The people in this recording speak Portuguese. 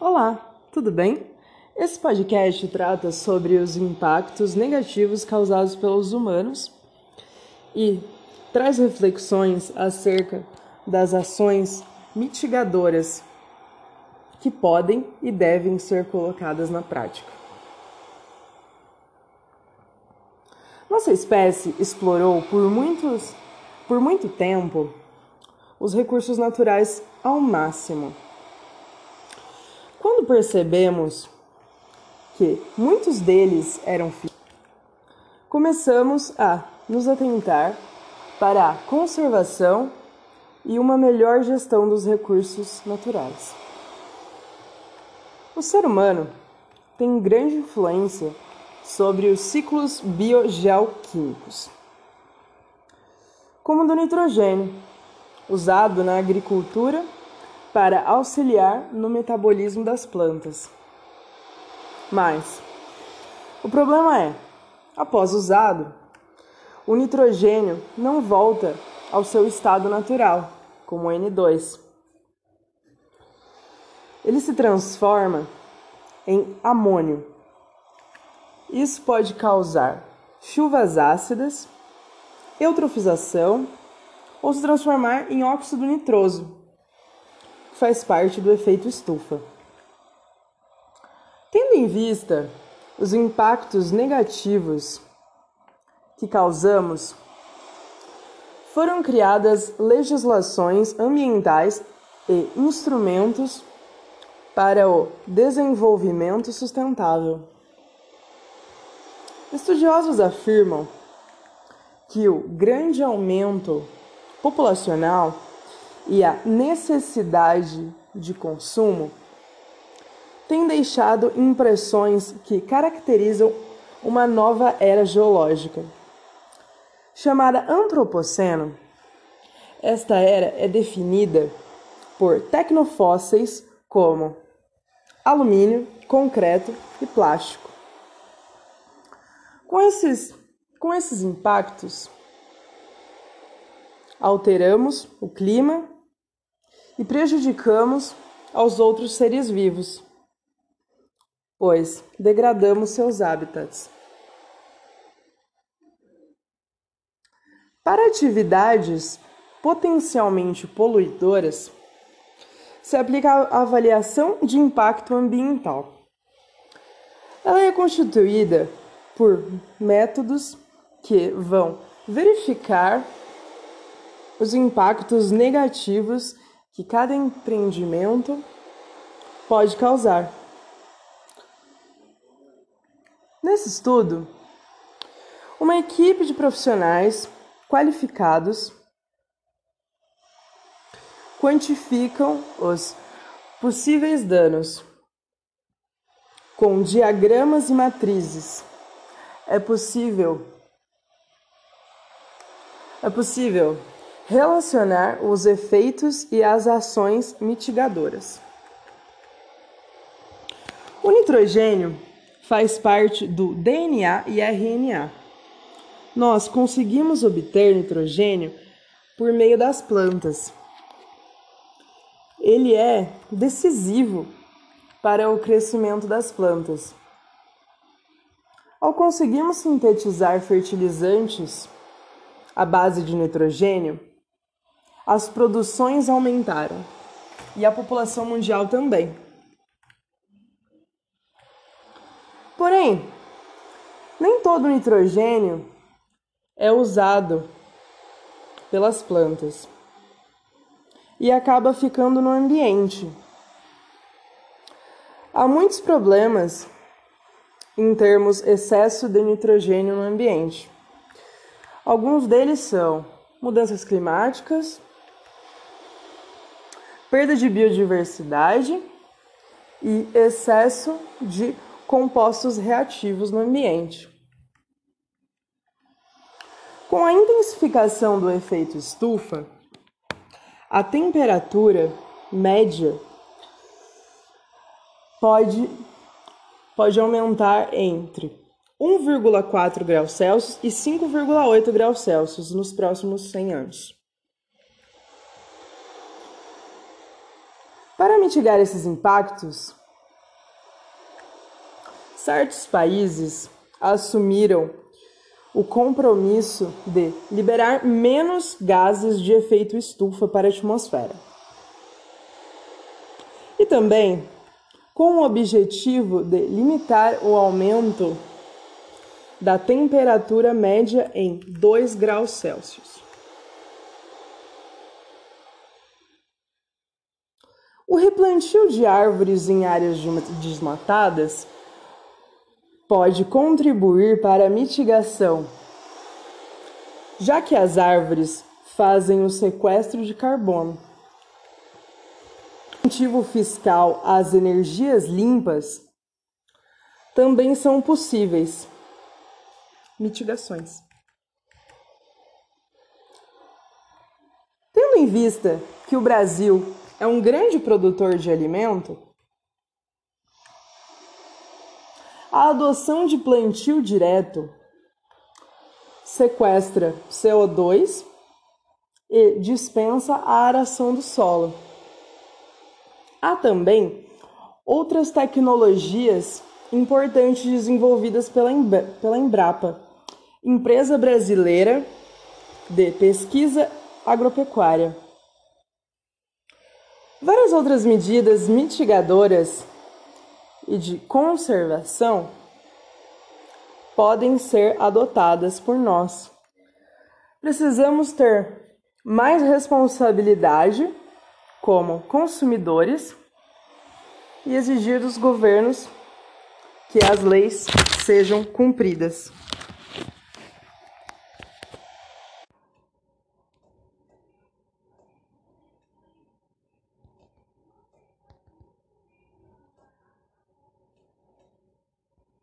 Olá, tudo bem? Esse podcast trata sobre os impactos negativos causados pelos humanos e traz reflexões acerca das ações mitigadoras que podem e devem ser colocadas na prática. Nossa espécie explorou por muitos por muito tempo os recursos naturais ao máximo. Quando percebemos que muitos deles eram começamos a nos atentar para a conservação e uma melhor gestão dos recursos naturais. O ser humano tem grande influência sobre os ciclos biogeoquímicos, como o do nitrogênio, usado na agricultura para auxiliar no metabolismo das plantas. Mas o problema é, após usado, o nitrogênio não volta ao seu estado natural, como o N2. Ele se transforma em amônio. Isso pode causar chuvas ácidas, eutrofização ou se transformar em óxido nitroso, faz parte do efeito estufa. Tendo em vista os impactos negativos que causamos, foram criadas legislações ambientais e instrumentos para o desenvolvimento sustentável. Estudiosos afirmam que o grande aumento populacional e a necessidade de consumo têm deixado impressões que caracterizam uma nova era geológica. Chamada Antropoceno, esta era é definida por tecnofósseis como alumínio, concreto e plástico. Com esses, com esses impactos, alteramos o clima e prejudicamos aos outros seres vivos, pois degradamos seus hábitats. Para atividades potencialmente poluidoras, se aplica a avaliação de impacto ambiental. Ela é constituída por métodos que vão verificar os impactos negativos que cada empreendimento pode causar. Nesse estudo, uma equipe de profissionais qualificados quantificam os possíveis danos com diagramas e matrizes. É possível é possível relacionar os efeitos e as ações mitigadoras. O nitrogênio faz parte do DNA e RNA. Nós conseguimos obter nitrogênio por meio das plantas. Ele é decisivo para o crescimento das plantas. Ao conseguirmos sintetizar fertilizantes à base de nitrogênio, as produções aumentaram e a população mundial também. Porém, nem todo o nitrogênio é usado pelas plantas e acaba ficando no ambiente. Há muitos problemas em termos excesso de nitrogênio no ambiente. Alguns deles são mudanças climáticas, perda de biodiversidade e excesso de compostos reativos no ambiente. Com a intensificação do efeito estufa, a temperatura média pode, pode aumentar entre 1,4 graus Celsius e 5,8 graus Celsius nos próximos 100 anos. Para mitigar esses impactos, certos países assumiram o compromisso de liberar menos gases de efeito estufa para a atmosfera. E também com o objetivo de limitar o aumento da temperatura média em 2 graus Celsius. O replantio de árvores em áreas desmatadas pode contribuir para a mitigação, já que as árvores fazem o sequestro de carbono. O incentivo fiscal às energias limpas também são possíveis mitigações. Tendo em vista que o Brasil é um grande produtor de alimento, A adoção de plantio direto sequestra CO2 e dispensa a aração do solo. Há também outras tecnologias importantes desenvolvidas pela, pela Embrapa, empresa brasileira de pesquisa agropecuária. Várias outras medidas mitigadoras e de conservação podem ser adotadas por nós. Precisamos ter mais responsabilidade como consumidores e exigir dos governos que as leis sejam cumpridas.